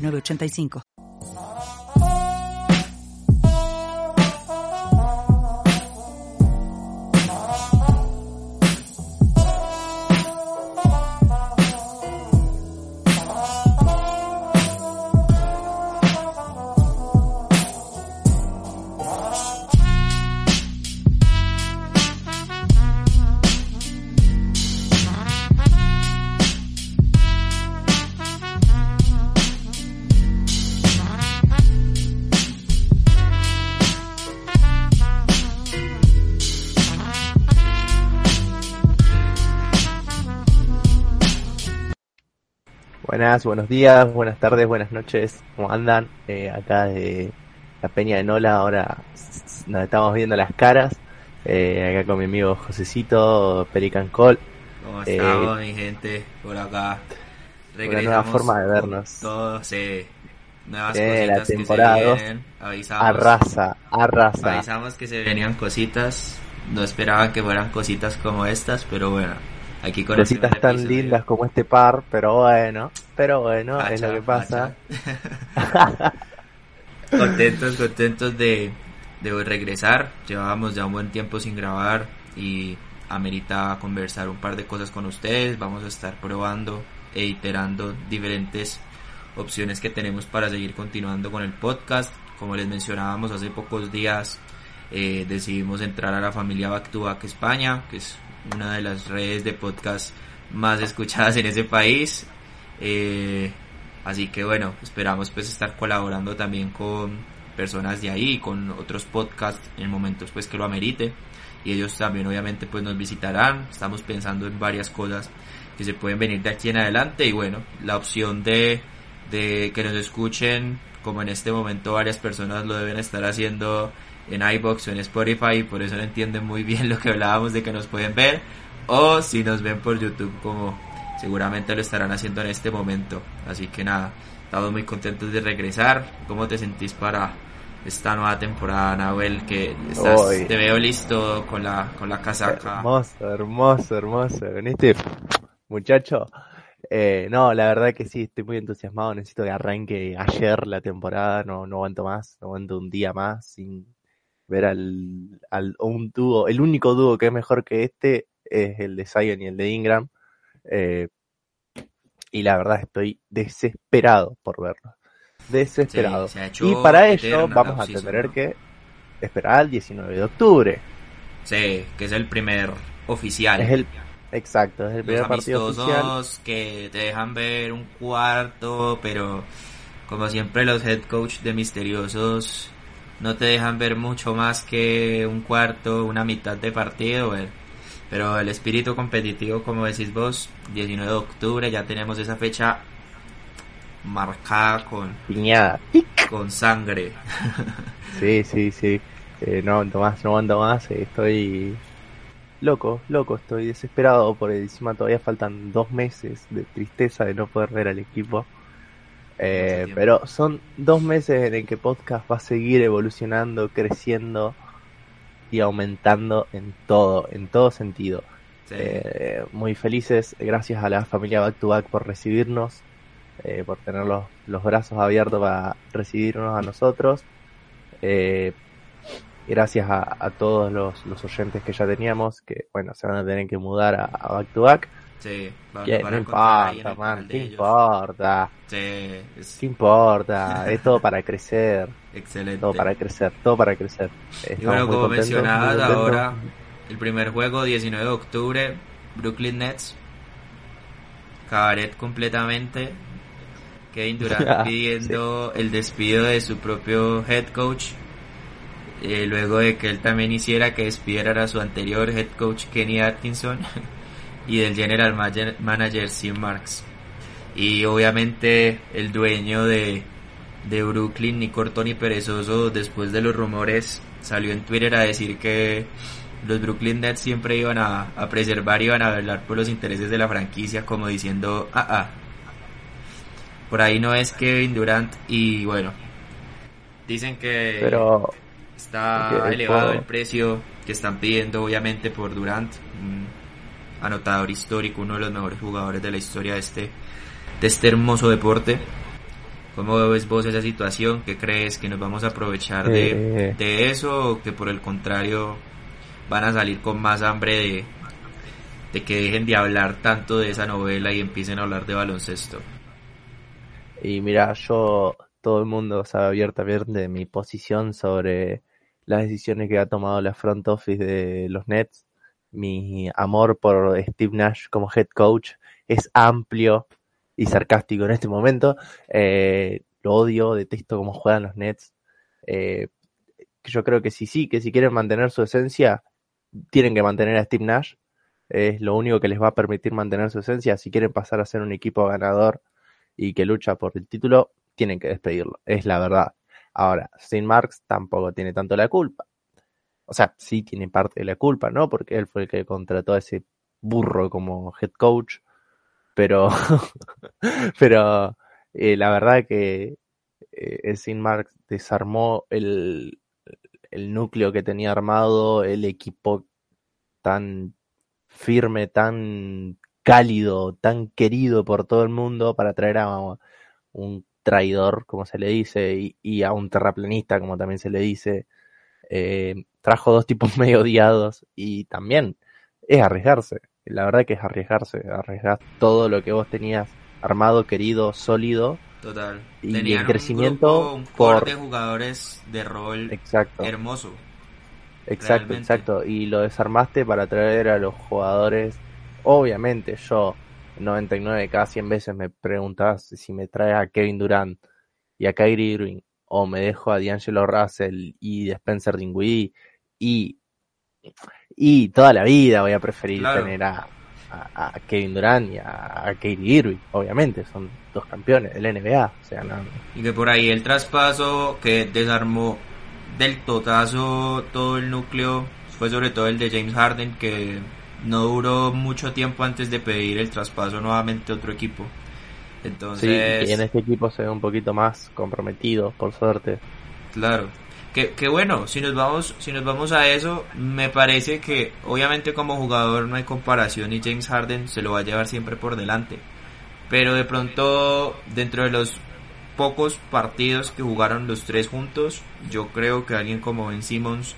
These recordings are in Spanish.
906985. Buenas, buenos días, buenas tardes, buenas noches, ¿cómo andan? Eh, acá de la Peña de Nola, ahora nos estamos viendo las caras, eh, acá con mi amigo Josecito, Pelican Call. ¿Cómo estamos, mi gente? Por acá. Una nueva forma de vernos. Todos, eh, nuevas Eh, la cositas que temporada se vienen. Avisamos, Arrasa, arrasa. avisamos que se venían cositas. No esperaban que fueran cositas como estas, pero bueno. Aquí con Cositas tan lindas como este par, pero bueno, pero bueno, es Facha, lo que pasa. contentos, contentos de, de regresar. Llevábamos ya un buen tiempo sin grabar y amerita conversar un par de cosas con ustedes. Vamos a estar probando e iterando diferentes opciones que tenemos para seguir continuando con el podcast. Como les mencionábamos hace pocos días, eh, decidimos entrar a la familia Back to Back España, que es una de las redes de podcast más escuchadas en ese país. Eh, así que bueno, esperamos pues estar colaborando también con personas de ahí, con otros podcasts en momentos pues que lo amerite. Y ellos también obviamente pues nos visitarán. Estamos pensando en varias cosas que se pueden venir de aquí en adelante. Y bueno, la opción de, de que nos escuchen, como en este momento varias personas lo deben estar haciendo en iBox o en Spotify, y por eso no entienden muy bien lo que hablábamos de que nos pueden ver. O si nos ven por YouTube, como seguramente lo estarán haciendo en este momento. Así que nada, estamos muy contentos de regresar. ¿Cómo te sentís para esta nueva temporada, Nahuel? Que estás, Hoy. te veo listo con la, con la casaca. Hermoso, hermoso, hermoso. ¿Veniste, muchacho? Eh, no, la verdad que sí, estoy muy entusiasmado. Necesito que arranque ayer la temporada. No, no aguanto más. No aguanto un día más sin ver al, al un dúo. El único dúo que es mejor que este es el de Zion y el de Ingram. Eh, y la verdad estoy desesperado por verlo. Desesperado. Sí, y para ello vamos a tener ¿no? que esperar al 19 de octubre. Sí, que es el primer oficial. Es el exacto, es el Los primer partido oficial. que te dejan ver un cuarto, pero como siempre los head coach de misteriosos no te dejan ver mucho más que un cuarto, una mitad de partido, pero el espíritu competitivo, como decís vos, 19 de octubre, ya tenemos esa fecha marcada con, Piñada. con sangre. Sí, sí, sí. Eh, no aguanto más, no aguanto más. eh, estoy loco, loco, estoy desesperado por encima todavía faltan dos meses de tristeza de no poder ver al equipo. Eh, pero son dos meses en el que podcast va a seguir evolucionando, creciendo y aumentando en todo, en todo sentido. Sí. Eh, muy felices, gracias a la familia Back to Back por recibirnos, eh, por tener los, los brazos abiertos para recibirnos a nosotros. Eh, gracias a, a todos los, los oyentes que ya teníamos, que bueno, se van a tener que mudar a, a Back to Back. Sí, van- Que van no importa, man, ¿qué importa? Sí, es ¿Qué importa? Es todo para crecer, excelente. todo para crecer, todo para crecer. Y bueno, como mencionabas ahora, el primer juego 19 de octubre, Brooklyn Nets, cabaret completamente, Kevin Durant pidiendo el despido de su propio head coach, eh, luego de que él también hiciera que despidieran a su anterior head coach Kenny Atkinson y del general manager, Sim Marks. Y obviamente el dueño de, de Brooklyn, ni corto ni perezoso, después de los rumores, salió en Twitter a decir que los Brooklyn Nets siempre iban a, a preservar, iban a velar por los intereses de la franquicia, como diciendo, ah, ah, por ahí no es Kevin Durant y bueno, dicen que Pero está elevado el precio que están pidiendo obviamente por Durant, un anotador histórico, uno de los mejores jugadores de la historia de este, de este hermoso deporte. ¿Cómo ves vos esa situación? ¿Qué crees que nos vamos a aprovechar de, Eh. de eso o que por el contrario van a salir con más hambre de, de que dejen de hablar tanto de esa novela y empiecen a hablar de baloncesto? Y mira, yo, todo el mundo sabe abiertamente mi posición sobre las decisiones que ha tomado la front office de los Nets. Mi amor por Steve Nash como head coach es amplio y sarcástico en este momento. Eh, lo odio, detesto cómo juegan los Nets. Eh, yo creo que sí, sí, que si quieren mantener su esencia, tienen que mantener a Steve Nash. Es lo único que les va a permitir mantener su esencia. Si quieren pasar a ser un equipo ganador, y que lucha por el título, tienen que despedirlo. Es la verdad. Ahora, St. Marks tampoco tiene tanto la culpa. O sea, sí tiene parte de la culpa, ¿no? Porque él fue el que contrató a ese burro como head coach. Pero, pero eh, la verdad que eh. Marks desarmó el, el núcleo que tenía armado, el equipo tan firme, tan cálido, tan querido por todo el mundo para traer a un traidor, como se le dice, y, y a un terraplanista, como también se le dice. Eh, trajo dos tipos medio odiados y también es arriesgarse. La verdad que es arriesgarse, arriesgar todo lo que vos tenías armado, querido, sólido. Total. Y Tenían el un crecimiento grupo, un por- de jugadores de rol Exacto. hermoso. Exacto, realmente. exacto. Y lo desarmaste para traer a los jugadores. Obviamente, yo 99 cada 100 veces me preguntas si me trae a Kevin Durant y a Kyrie Irving o me dejo a D'Angelo Russell y Spencer Dinwiddie y y toda la vida voy a preferir Claro. tener a, a, a Kevin Durant y a, a Kyrie Irving. Obviamente, son dos campeones del NBA. O sea, no, Y que por ahí el traspaso que desarmó del totazo todo el núcleo fue sobre todo el de James Harden que no duró mucho tiempo antes de pedir el traspaso nuevamente a otro equipo. Sí, Entonces, y en este equipo se ve un poquito más comprometido, por suerte. Claro. Que, que bueno, si nos vamos, si nos vamos a eso, me parece que obviamente como jugador no hay comparación y James Harden se lo va a llevar siempre por delante. Pero de pronto, dentro de los pocos partidos que jugaron los tres juntos, yo creo que alguien como Ben Simmons,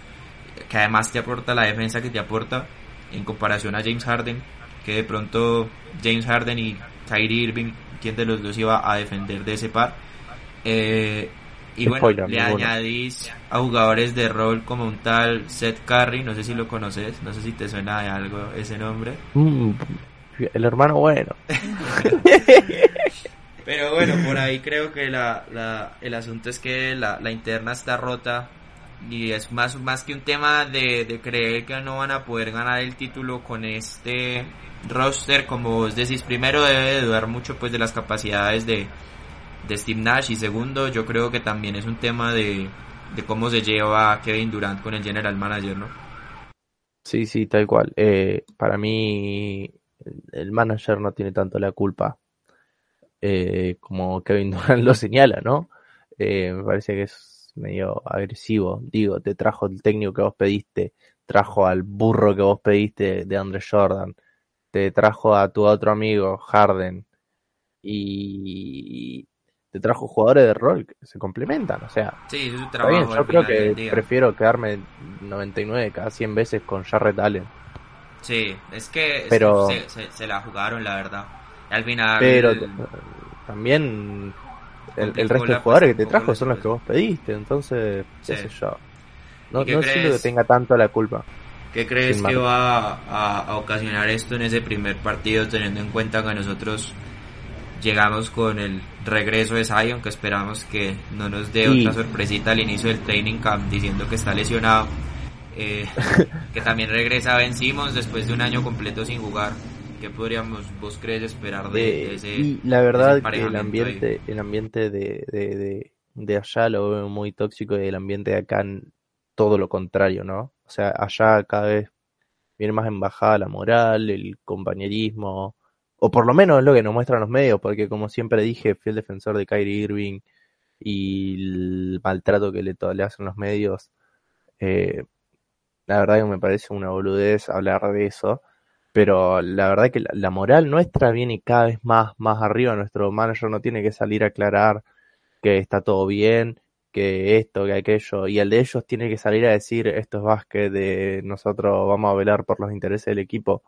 que además te aporta la defensa que te aporta, en comparación a James Harden, que de pronto James Harden y Kyrie Irving, quien de los dos iba a defender de ese par, eh, y bueno, Spoiler, le añadís a jugadores de rol como un tal Seth Curry, no sé si lo conoces, no sé si te suena de algo ese nombre. Mm, el hermano bueno. Pero bueno, por ahí creo que la, la- el asunto es que la, la interna está rota y es más, más que un tema de, de creer que no van a poder ganar el título con este roster, como vos decís, primero debe de dudar mucho pues de las capacidades de, de Steve Nash y segundo yo creo que también es un tema de, de cómo se lleva Kevin Durant con el general manager, ¿no? Sí, sí, tal cual. Eh, para mí, el- manager no tiene tanto la culpa eh, como Kevin Durant lo señala, ¿no? Eh, me parece que es medio agresivo. Digo, te trajo el técnico que vos pediste, trajo al burro que vos pediste de Andre Jordan, te trajo a tu otro amigo Harden y te trajo jugadores de rol que se complementan, o sea, Sí, su Está bien, yo creo final que prefiero quedarme 99 cada 100 veces con Jarrett Allen. Sí, es que, Pero- se, se- se la jugaron, la verdad. Al final. Pero también el, resto de jugadores que te trajo son los que vos pediste, entonces, qué Sí. sé yo. No, ¿Y qué no siento que tenga tanto la culpa. ¿Qué crees que va a, a ocasionar esto en ese primer partido, teniendo en cuenta que nosotros llegamos con el regreso de Zion, que esperamos que no nos dé Y- otra sorpresita al inicio del training camp diciendo que está lesionado? Eh, que también regresa Ben Simmons después de un año completo sin jugar. ¿Qué podríamos, vos crees, esperar de, ese Y la verdad que el ambiente, el ambiente de, de, de, allá lo veo muy tóxico y el ambiente de acá todo lo contrario, ¿no? O sea, allá cada vez viene más en bajada la moral, el compañerismo, o por lo menos es lo que nos muestran los medios, porque como siempre dije, fui el defensor de Kyrie Irving y el maltrato que le, le hacen los medios. Eh, la verdad que me parece una boludez hablar de eso pero la verdad que la, moral nuestra viene cada vez más, más arriba. Nuestro manager no tiene que salir a aclarar que está todo bien, que esto, que aquello, y el de ellos tiene que salir a decir esto es básquet, de nosotros vamos a velar por los intereses del equipo.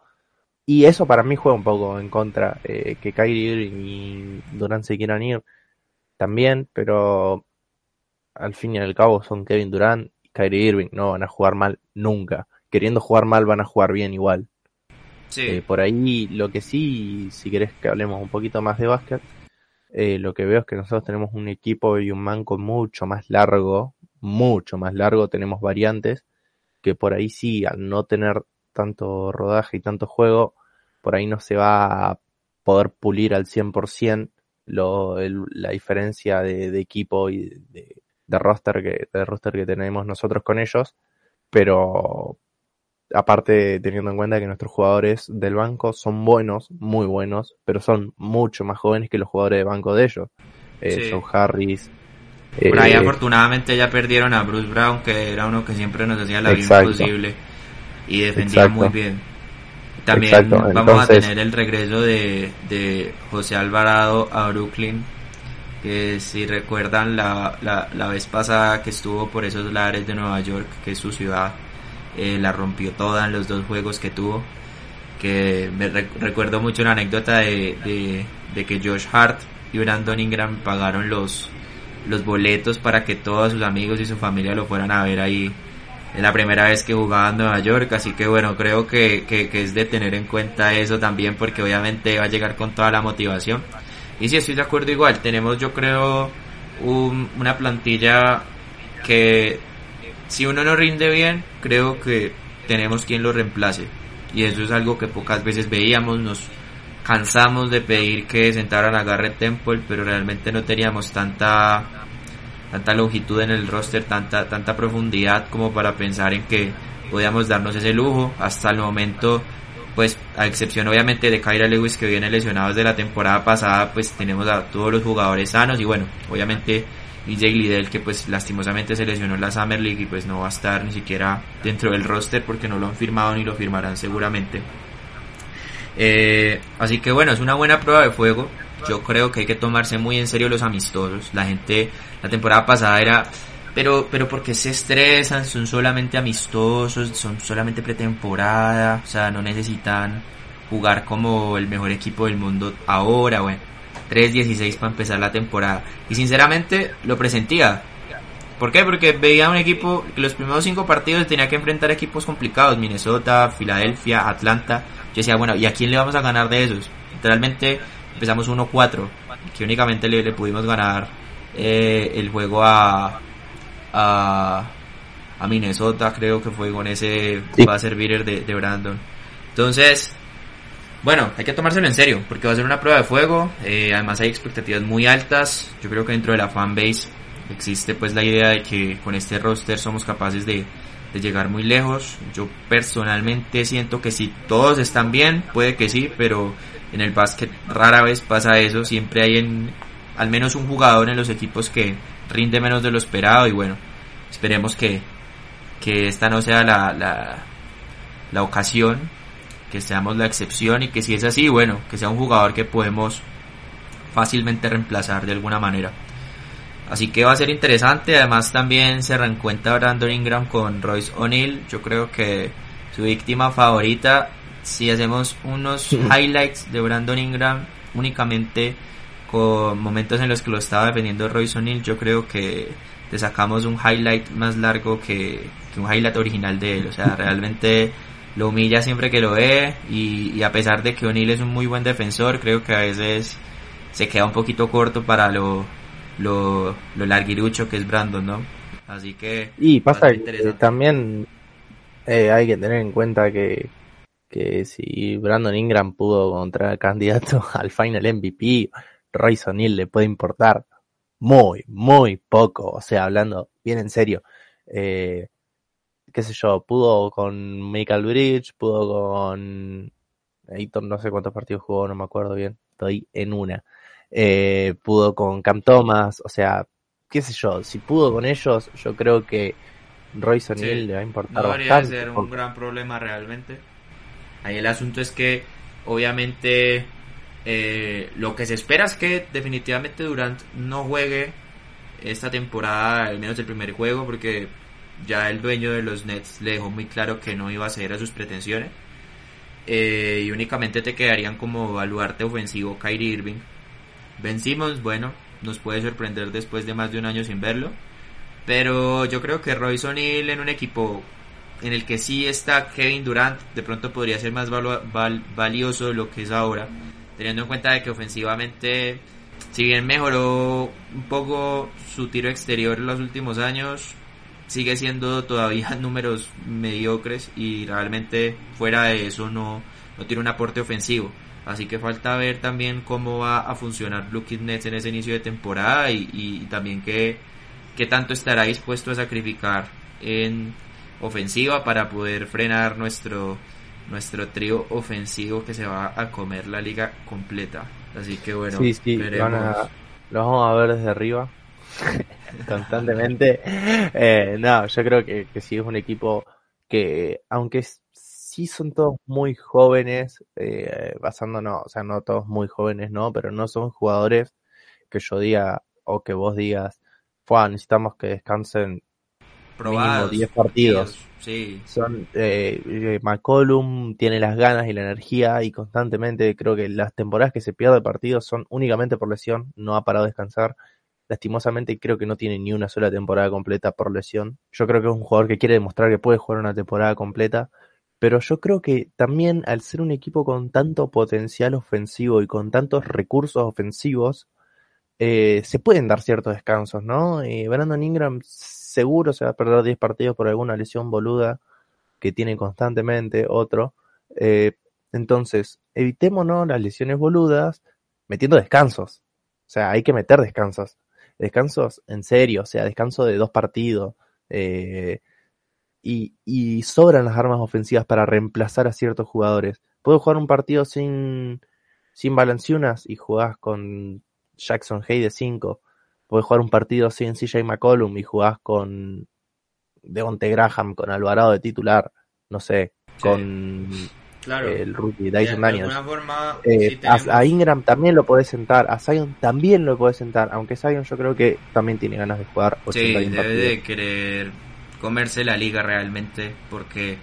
Y eso para mí juega un poco en contra, eh, que Kyrie y Durant se quieran ir también, pero al fin y al cabo son Kevin Durant y Kyrie Irving, no van a jugar mal nunca. Queriendo jugar mal van a jugar bien igual. Eh, por ahí lo que sí, si querés que hablemos un poquito más de básquet, eh, lo que veo es que nosotros tenemos un equipo y un manco mucho más largo, mucho más largo, tenemos variantes, que por ahí sí, al no tener tanto rodaje y tanto juego, por ahí no se va a poder pulir al 100% lo, la diferencia de, equipo y de, de, roster que, de roster que tenemos nosotros con ellos, pero aparte teniendo en cuenta que nuestros jugadores del banco son buenos, muy buenos, pero son mucho más jóvenes que los jugadores de banco de ellos. Eh, Joe Harris. Por ahí eh, afortunadamente ya perdieron a Bruce Brown, que era uno que siempre nos hacía la vida imposible y defendía muy bien. También vamos a tener el regreso de, de José Alvarado a Brooklyn, que si recuerdan la, la, la vez pasada que estuvo por esos lares de Nueva York, que es su ciudad, eh, la rompió toda en los dos juegos que tuvo. Que me recuerdo mucho una anécdota de, de, que Josh Hart y Brandon Ingram pagaron los, los boletos para que todos sus amigos y su familia lo fueran a ver ahí. Es la primera vez que jugaba en Nueva York, así que bueno, creo que, que, es de tener en cuenta eso también porque obviamente va a llegar con toda la motivación. Y si estoy de acuerdo igual, tenemos yo creo una plantilla que si uno no rinde bien, creo que tenemos quien lo reemplace. Y eso es algo que pocas veces veíamos, nos cansamos de pedir que sentaran a Garrett Temple, pero realmente no teníamos tanta tanta longitud en el roster, tanta tanta profundidad como para pensar en que podíamos darnos ese lujo. Hasta el momento, pues a excepción obviamente de Kyra Lewis que viene lesionado desde la temporada pasada, pues tenemos a todos los jugadores sanos y bueno, obviamente y Jay Liddell que pues lastimosamente se lesionó en la Summer League y pues no va a estar ni siquiera dentro del roster porque no lo han firmado ni lo firmarán seguramente. Eh, así que bueno, es una buena prueba de fuego. Yo creo que hay que tomarse muy en serio los amistosos. La gente la temporada pasada era pero pero porque se estresan, son solamente amistosos, son solamente pretemporada, o sea, no necesitan jugar como el mejor equipo del mundo ahora, bueno 3-16 para empezar la temporada. Y sinceramente lo presentía. ¿Por qué? Porque veía un equipo que los primeros cinco partidos tenía que enfrentar equipos complicados. Minnesota, Filadelfia, Atlanta. Yo decía, bueno, ¿y a quién le vamos a ganar de esos? Literalmente empezamos 1-4. Que únicamente le, pudimos ganar eh, el juego a, a, a Minnesota, creo que fue con ese va a servir de, de Brandon. Entonces, bueno, hay que tomárselo en serio, porque va a ser una prueba de fuego, eh, además hay expectativas muy altas, yo creo que dentro de la fanbase existe pues la idea de que con este roster somos capaces de, llegar muy lejos, yo personalmente siento que si todos están bien, puede que sí, pero en el básquet rara vez pasa eso, siempre hay en, al menos un jugador en los equipos que rinde menos de lo esperado y bueno, esperemos que, que esta no sea la, la, la ocasión que seamos la excepción y que si es así, bueno, que sea un jugador que podemos fácilmente reemplazar de alguna manera. Así que va a ser interesante, además también se reencuentra Brandon Ingram con Royce O'Neill, yo creo que su víctima favorita, si hacemos unos highlights de Brandon Ingram únicamente con momentos en los que lo estaba defendiendo Royce O'Neill, yo creo que le sacamos un highlight más largo que, que un highlight original de él, o sea, realmente lo humilla siempre que lo ve y, a pesar de que O'Neill es un muy buen defensor, creo que a veces se queda un poquito corto para lo, lo, lo larguirucho que es Brandon, ¿no? Así que... Y pasa que también eh, hay que tener en cuenta que, que si Brandon Ingram pudo encontrar candidato al final MVP, Royce O'Neal le puede importar muy, muy poco. O sea, hablando bien en serio. Eh, qué sé yo, pudo con Michael Bridge, pudo con Ayton, no sé cuántos partidos jugó, no me acuerdo bien, estoy en una. Eh, pudo con Cam Thomas, o sea, qué sé yo, si pudo con ellos, yo creo que Royce O'Neal le va a importar no debería bastante. ser un gran problema realmente. Ahí el asunto es que, obviamente, eh, lo que se espera es que definitivamente Durant no juegue esta temporada, al menos el primer juego, porque ya el dueño de los Nets le dejó muy claro que no iba a ceder a sus pretensiones. Eh, y únicamente te quedarían como baluarte ofensivo Kyrie Irving. Ben Simmons, bueno, nos puede sorprender después de más de un año sin verlo. Pero yo creo que Royce O'Neal en un equipo en el que sí está Kevin Durant, de pronto podría ser más valu- val- valioso de lo que es ahora. Teniendo en cuenta de que ofensivamente, si bien mejoró un poco su tiro exterior en los últimos años, sigue siendo todavía números mediocres y realmente fuera de eso no, no tiene un aporte ofensivo. Así que falta ver también cómo va a funcionar Brooklyn Nets en ese inicio de temporada y, y también qué, qué tanto estará dispuesto a sacrificar en ofensiva para poder frenar nuestro nuestro trío ofensivo que se va a comer la liga completa. Así que bueno, sí, sí, lo, a- vamos a ver desde arriba constantemente. Eh, no, yo creo que, que sí es un equipo que, aunque sí son todos muy jóvenes, eh, basándonos, o sea, no todos muy jóvenes, no, pero no son jugadores que yo diga o que vos digas, "Fua, necesitamos que descansen Probados, 10 partidos. Sí, son eh, eh, McCollum tiene las ganas y la energía y constantemente creo que las temporadas que se pierde partidos son únicamente por lesión, no ha parado de descansar. Lastimosamente creo que no tiene ni una sola temporada completa por lesión. Yo creo que es un jugador que quiere demostrar que puede jugar una temporada completa, pero yo creo que también al ser un equipo con tanto potencial ofensivo y con tantos recursos ofensivos, eh, se pueden dar ciertos descansos, ¿no? Eh, Brandon Ingram seguro se va a perder 10 partidos por alguna lesión boluda que tiene constantemente otro. Eh, entonces, evitémonos las lesiones boludas metiendo descansos. O sea, hay que meter descansos. Descansos en serio, o sea, descanso de dos partidos. eh, y, sobran las armas ofensivas para reemplazar a ciertos jugadores. Puedo jugar un partido sin, sin y jugás con Jackson Hay de 5. Puedes jugar un partido sin CJ McCollum y jugás con Devonte Graham, con Alvarado de titular, no sé, con claro. el rookie Dyson de Daniels. alguna forma, Eh, sí a, tenemos- a Ingram también lo podés sentar, a Zion también lo podés sentar, aunque Zion yo creo que también tiene ganas de jugar Sí, 81 debe partidos. de querer comerse la liga realmente porque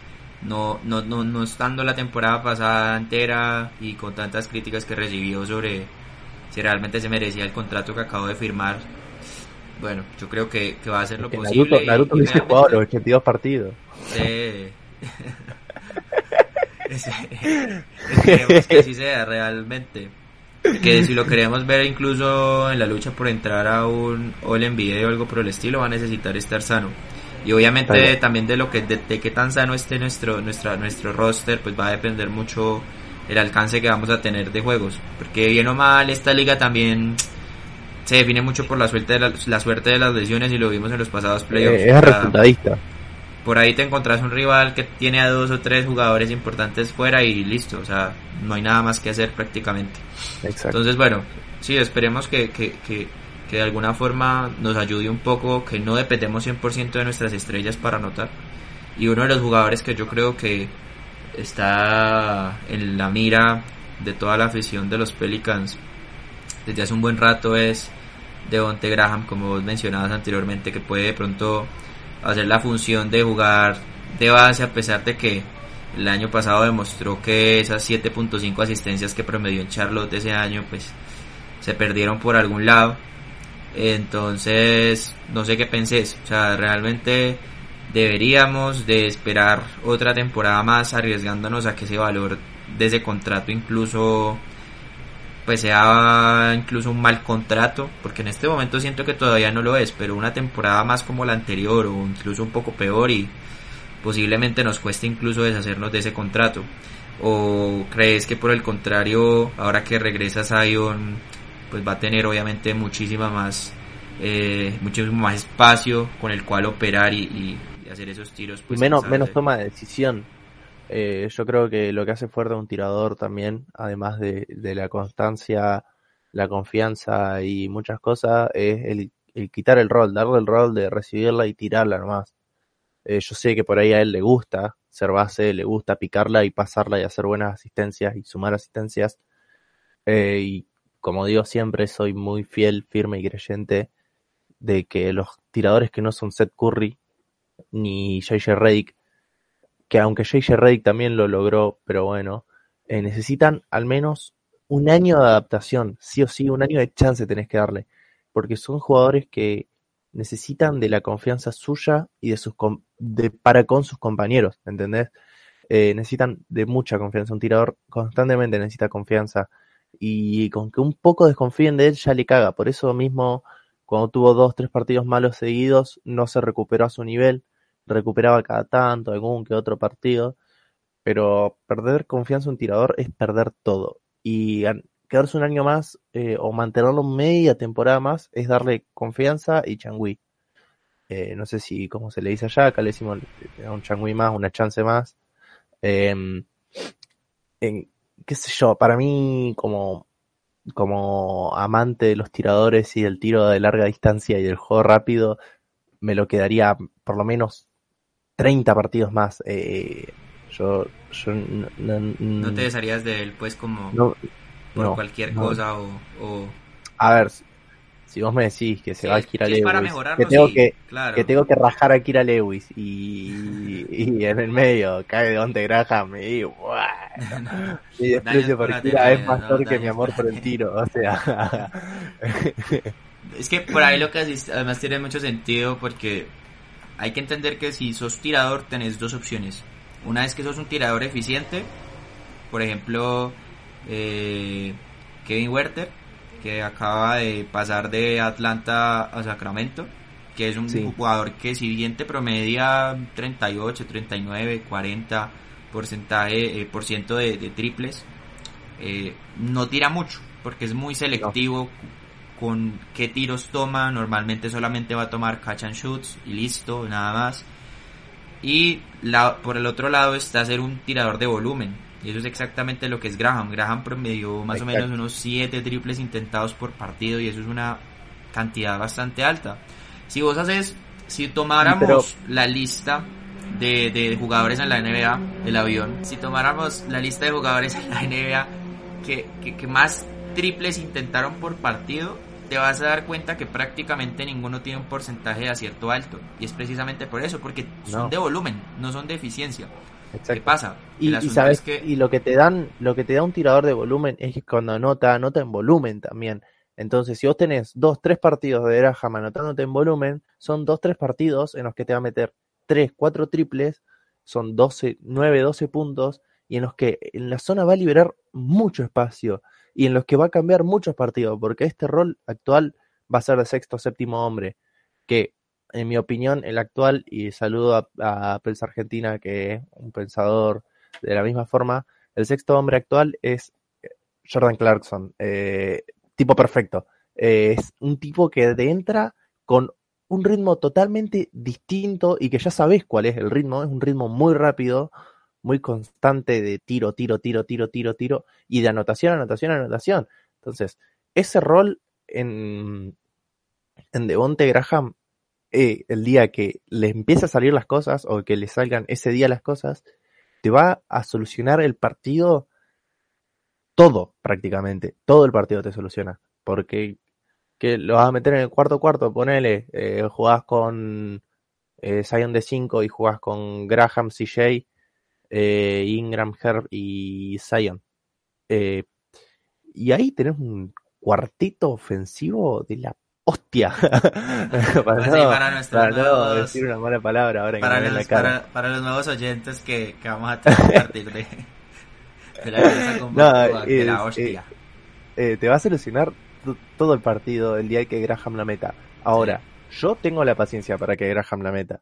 no, no, no, no estando la temporada pasada entera y con tantas críticas que recibió sobre si realmente se merecía el contrato que acabó de firmar. Bueno, yo creo que, que va a hacer lo Que posible. Naruto, y- Naruto y realmente- jugado los 82 partidos. Sí. Esperemos que así sea realmente. Que si lo queremos ver incluso en la lucha por entrar a un All NBA o algo por el estilo, va a necesitar estar sano. Y obviamente también de lo que de, de qué tan sano esté nuestro nuestra nuestro roster, pues va a depender mucho el alcance que vamos a tener de juegos, porque bien o mal esta liga también se define mucho por la suerte de la, la suerte de las lesiones y lo vimos en los pasados playoffs. Eh, es O sea, resultadista. por ahí te encontrás un rival que tiene a dos o tres jugadores importantes fuera y listo, o sea, no hay nada más que hacer prácticamente. Exacto. Entonces, bueno, sí, esperemos que, que, que, que de alguna forma nos ayude un poco, que no dependemos 100% de nuestras estrellas para anotar. Y uno de los jugadores que yo creo que está en la mira de toda la afición de los Pelicans desde hace un buen rato es Devonte Graham, como vos mencionabas anteriormente, que puede de pronto hacer la función de jugar de base a pesar de que el año pasado demostró que esas 7.5 asistencias que promedió en Charlotte ese año pues se perdieron por algún lado. Entonces no sé qué pensés o sea realmente deberíamos de esperar otra temporada más arriesgándonos a que ese valor de ese contrato incluso pues sea incluso un mal contrato, porque en este momento siento que todavía no lo es, pero una temporada más como la anterior o incluso un poco peor y posiblemente nos cueste incluso deshacernos de ese contrato. ¿O crees que por el contrario, ahora que regresa Zion, pues va a tener obviamente muchísima más, eh, muchísimo más espacio con el cual operar y, hacer esos tiros? Pues, menos, menos toma de decisión. Eh, yo creo que lo que hace fuerte a un tirador también, además de, de la constancia, la confianza y muchas cosas, es el el quitar el rol, darle el rol de recibirla y tirarla nomás. Eh, yo sé que por ahí a él le gusta ser base, le gusta picarla y pasarla y hacer buenas asistencias y sumar asistencias. Eh, y como digo siempre, soy muy fiel, firme y creyente de que los tiradores que no son Seth Curry ni JJ Redick, que aunque JJ Redick también lo logró, pero bueno, eh, necesitan al menos un año de adaptación, sí o sí, un año de chance tenés que darle porque son jugadores que necesitan de la confianza suya y de sus de para con sus compañeros, ¿entendés? Eh, necesitan de mucha confianza. Un tirador constantemente necesita confianza y con que un poco desconfíen de él ya le caga. Por eso mismo, cuando tuvo dos, tres partidos malos seguidos, no se recuperó a su nivel. Recuperaba cada tanto, algún que otro partido. Pero perder confianza en un tirador es perder todo. Y quedarse un año más eh, o mantenerlo media temporada más es darle confianza y changui. Eh, no sé si, como se le dice allá, acá le decimos eh, un changui más, una chance más. Em, qué sé yo, para mí como, como amante de los tiradores y del tiro de larga distancia y del juego rápido, me lo quedaría por lo menos 30 partidos más. yo, yo no, te desharías de él, pues como por cualquier cosa o, A ver, si vos me decís que se va a Kira Lewis, que, tengo que, que tengo que rajar a Kira Lewis y, y en el medio cae Donte Graham y bueno, mi desprecio por Kira es más que mi amor por el tiro, o sea... es que por ahí lo que además tiene mucho sentido porque hay que entender que si sos tirador tenés dos opciones. Una es que sos un tirador eficiente, por ejemplo, eh, Kevin Werther, que acaba de pasar de Atlanta a Sacramento, que es un jugador que si bien te promedia 38, 39, 40 porcentaje, eh, por ciento de, triples, eh, no tira mucho, porque es muy selectivo con qué tiros toma, normalmente solamente va a tomar catch and shoots y listo, nada más. Y la, por el otro lado está ser un tirador de volumen, y eso es exactamente lo que es Graham. Graham promedió más o menos unos 7 triples intentados por partido y eso es una cantidad bastante alta. Si vos haces, si tomáramos la lista de, de, jugadores en la NBA del avión, si tomáramos la lista de jugadores en la NBA que, que, más triples intentaron por partido, te vas a dar cuenta que prácticamente ninguno tiene un porcentaje de acierto alto. Y es precisamente por eso, porque son de volumen, no son de eficiencia. ¿Qué pasa? Y, sabes que... y lo que te dan, lo que te da un tirador de volumen es que cuando anota, anota en volumen también. Entonces, si vos tenés dos, tres partidos de Graham anotándote en volumen, son dos, tres partidos en los que te va a meter tres, cuatro triples, son 12, 9, 12 puntos, y en los que en la zona va a liberar mucho espacio, y en los que va a cambiar muchos partidos, porque este rol actual va a ser de sexto, séptimo hombre, que en mi opinión, el actual, y saludo a, a Pels Argentina, que es un pensador de la misma forma, el sexto hombre actual es eh, Jordan Clarkson, eh, tipo perfecto. Eh, es un tipo que entra con un ritmo totalmente distinto y que ya sabes cuál es el ritmo, es un ritmo muy rápido, muy constante de tiro, tiro, tiro, tiro, tiro, tiro, y de anotación, anotación, anotación. Entonces, ese rol en, en Devonte Graham eh, el día que le empieza a salir las cosas o que le salgan ese día las cosas, te va a solucionar el partido todo prácticamente, todo el partido te soluciona, porque que lo vas a meter en el cuarto cuarto, ponele, eh, jugás con eh, Zion de 5 y jugás con Graham, CJ, eh, Ingram, Herb y Zion. y ahí tenés un cuartito ofensivo de la hostia. para, no, para, decir una mala palabra ahora para, los, Para, los nuevos oyentes que, que vamos a tener a partir de, la, no, de la hostia. Eh, te va a solucionar todo el partido el día que Graham la meta. Ahora, yo tengo la paciencia para que Graham la meta.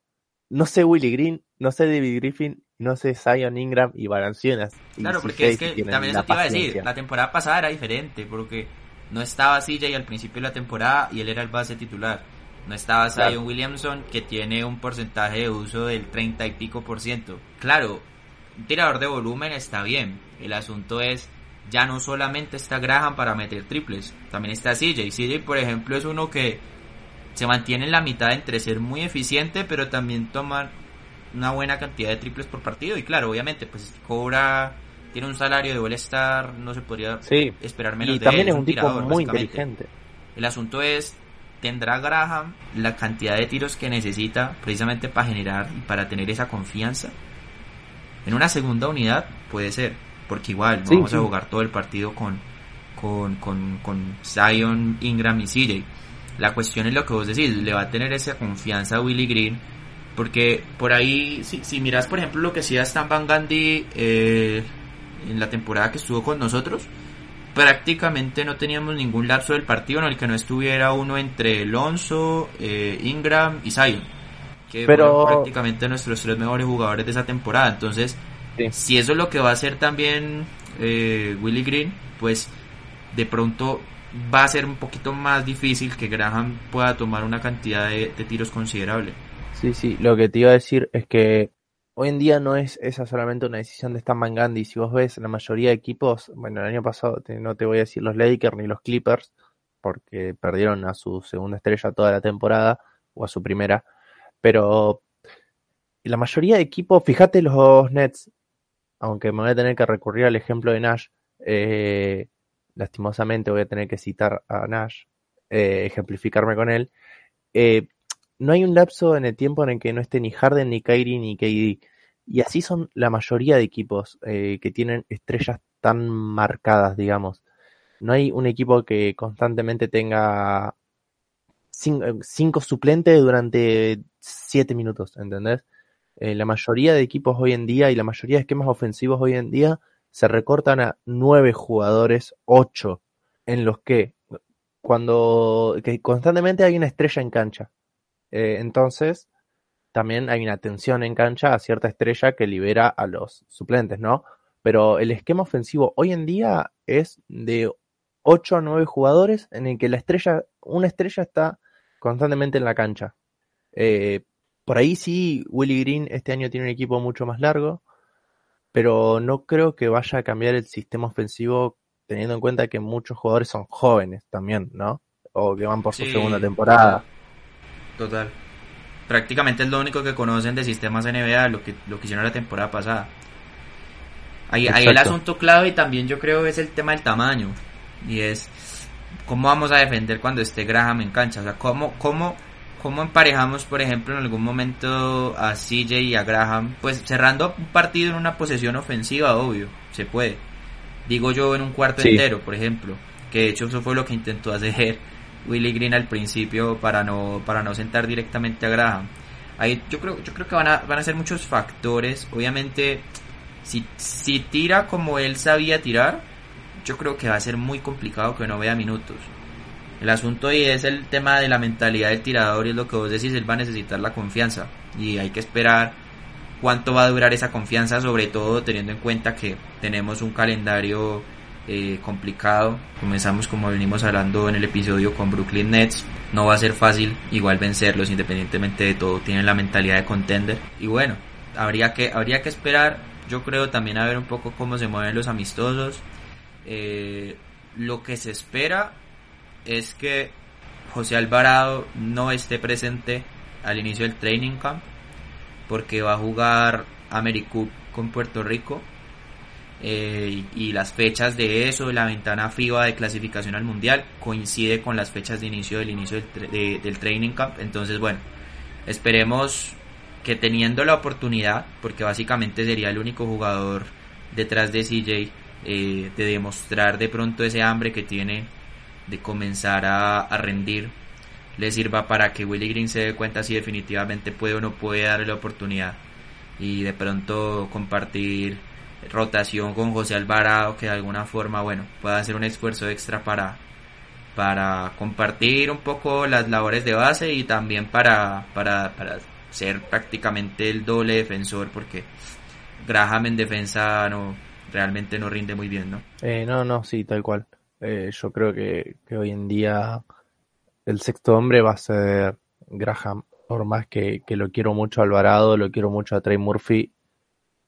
No sé Willy Green, no sé David Griffin no sé, Zion Ingram y Valanciunas. Claro, porque es que también eso te iba a decir, la temporada pasada era diferente, porque no estaba CJ al principio de la temporada y él era el base titular. No estaba Zion Williamson, que tiene un porcentaje de uso del 30 y pico por ciento. Claro, un tirador de volumen está bien. El asunto es, ya no solamente está Graham para meter triples, también está CJ. CJ, por ejemplo, es uno que se mantiene en la mitad entre ser muy eficiente, pero también tomar una buena cantidad de triples por partido. Y claro, obviamente, pues cobra, tiene un salario de All-Star, no se podría esperar menos y también es un, tipo muy inteligente. El asunto es, ¿tendrá Graham la cantidad de tiros que necesita precisamente para generar y para tener esa confianza? En una segunda unidad puede ser, porque igual no vamos a jugar todo el partido con, con, con, con Zion, Ingram y CJ. La cuestión es lo que vos decís, le va a tener esa confianza a Willy Green, porque por ahí, si, si miras por ejemplo lo que hacía Stan Van Gundy eh, en la temporada que estuvo con nosotros, prácticamente no teníamos ningún lapso del partido en el que no estuviera uno entre Alonso, eh, Ingram y Zion que Pero... fueron prácticamente nuestros tres mejores jugadores de esa temporada. Entonces, si eso es lo que va a hacer también eh, Willy Green, pues de pronto va a ser un poquito más difícil que Graham pueda tomar una cantidad de, tiros considerable. Sí, sí, lo que te iba a decir es que hoy en día no es esa solamente una decisión de Stan Gundy. Si vos ves la mayoría de equipos, bueno, el año pasado no te voy a decir los Lakers ni los Clippers, porque perdieron a su segunda estrella toda la temporada, o a su primera, pero la mayoría de equipos, fíjate los Nets, aunque me voy a tener que recurrir al ejemplo de Nash, eh, lastimosamente voy a tener que citar a Nash, eh, ejemplificarme con él. Eh, no hay un lapso en el tiempo en el que no esté ni Harden, ni Kyrie, ni KD. Y así son la mayoría de equipos que tienen estrellas tan marcadas, digamos. No hay un equipo que constantemente tenga cinco, suplentes durante siete minutos, ¿entendés? Eh, la mayoría de equipos hoy en día y la mayoría de esquemas ofensivos hoy en día se recortan a nueve jugadores, ocho, en los que cuando que constantemente hay una estrella en cancha. Eh, entonces, también hay una tensión en cancha a cierta estrella que libera a los suplentes, ¿no? Pero el esquema ofensivo hoy en día es de ocho a nueve jugadores en el que la estrella, una estrella está constantemente en la cancha. Eh, por ahí sí, Willy Green este año tiene un equipo mucho más largo, pero no creo que vaya a cambiar el sistema ofensivo teniendo en cuenta que muchos jugadores son jóvenes también, ¿no? O que van por su segunda temporada. Total. Prácticamente es lo único que conocen de sistemas NBA, lo que, lo que hicieron la temporada pasada. Ahí, ahí el asunto clave y también yo creo es el tema del tamaño. Y es cómo vamos a defender cuando esté Graham en cancha. O sea, cómo, cómo ¿Cómo emparejamos, por ejemplo, en algún momento a CJ y a Graham? Pues cerrando un partido en una posesión ofensiva, obvio, se puede. Digo yo en un cuarto entero, por ejemplo, que de hecho eso fue lo que intentó hacer Willy Green al principio para no para no sentar directamente a Graham. Ahí yo creo yo creo que van a van a ser muchos factores. Obviamente si si tira como él sabía tirar, yo creo que va a ser muy complicado que no vea minutos. El asunto ahí es el tema de la mentalidad del tirador y es lo que vos decís, él va a necesitar la confianza y hay que esperar cuánto va a durar esa confianza, sobre todo teniendo en cuenta que tenemos un calendario eh, complicado. Comenzamos como venimos hablando en el episodio con Brooklyn Nets. No va a ser fácil igual vencerlos independientemente de todo. Tienen la mentalidad de contender. Y bueno, habría que, habría que esperar. Yo creo también a ver un poco cómo se mueven los amistosos. Eh, lo que se espera es que José Alvarado no esté presente al inicio del training camp porque va a jugar AmeriCup con Puerto Rico eh, y, las fechas de eso, la ventana FIBA de clasificación al mundial coincide con las fechas de inicio del inicio del, del training camp. Entonces bueno esperemos que teniendo la oportunidad porque básicamente sería el único jugador detrás de CJ eh, de demostrar de pronto ese hambre que tiene de comenzar a, rendir le sirva para que Willy Green se dé cuenta si definitivamente puede o no puede darle la oportunidad y de pronto compartir rotación con José Alvarado que de alguna forma bueno pueda hacer un esfuerzo extra para para compartir un poco las labores de base y también para, para, para ser prácticamente el doble defensor porque Graham en defensa no realmente no rinde muy bien, ¿no? Eh, no, no, sí, tal cual. Eh, yo creo que, que hoy en día el sexto hombre va a ser Graham. Por más que, que lo quiero mucho a Alvarado, lo quiero mucho a Trey Murphy.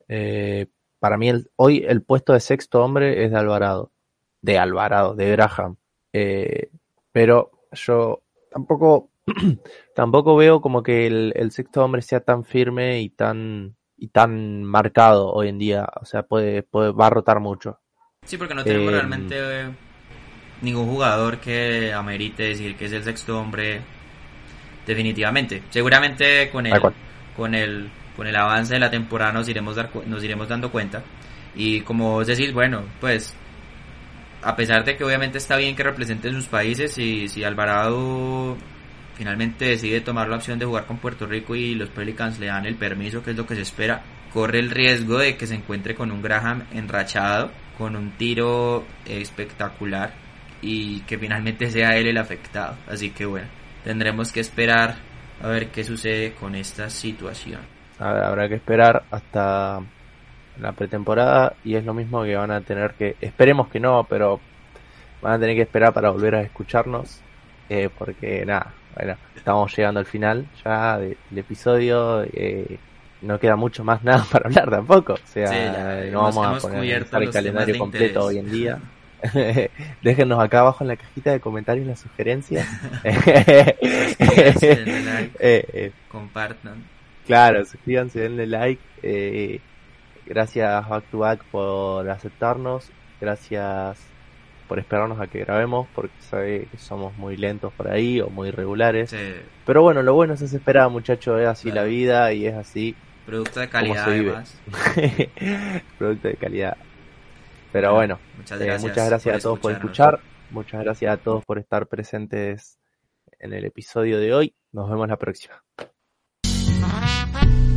Eh, para mí el, hoy el puesto de sexto hombre es de Alvarado. De Alvarado, de Graham. Eh, pero yo tampoco, tampoco veo como que el, el sexto hombre sea tan firme y tan, y tan marcado hoy en día. O sea, puede, puede va a rotar mucho. Sí, porque no tenemos Eh, realmente eh, ningún jugador que amerite decir que es el sexto hombre definitivamente. Seguramente con el, con el, con el avance de la temporada nos iremos, dar, nos iremos dando cuenta. Y como vos decís, bueno, pues a pesar de que obviamente está bien que representen sus países, y si Alvarado finalmente decide tomar la opción de jugar con Puerto Rico y los Pelicans le dan el permiso, que es lo que se espera, corre el riesgo de que se encuentre con un Graham enrachado, con un tiro espectacular y que finalmente sea él el afectado. Así que bueno, tendremos que esperar a ver qué sucede con esta situación. Habrá que esperar hasta la pretemporada y es lo mismo que van a tener que, esperemos que no, pero van a tener que esperar para volver a escucharnos, eh, porque nada, bueno, estamos llegando al final ya de- del episodio, eh, no queda mucho más nada para hablar tampoco, o sea, Sí, no vamos a poner el calendario completo hoy en día. Déjenos acá abajo en la cajita de comentarios las sugerencias. Eh, eh, compartan. Claro, suscríbanse, denle like. eh, gracias Back to Back por aceptarnos. Gracias por esperarnos a que grabemos, porque sabe que somos muy lentos por ahí o muy irregulares. Sí, Pero bueno, lo bueno es esperar, muchachos. Es así Claro. la vida y es así. producto de calidad se además. Producto de calidad. Pero Bueno, bueno, Muchas eh, gracias, muchas gracias a todos por escuchar. Muchas gracias a todos por estar presentes en el episodio de hoy. Nos vemos la próxima. Bye.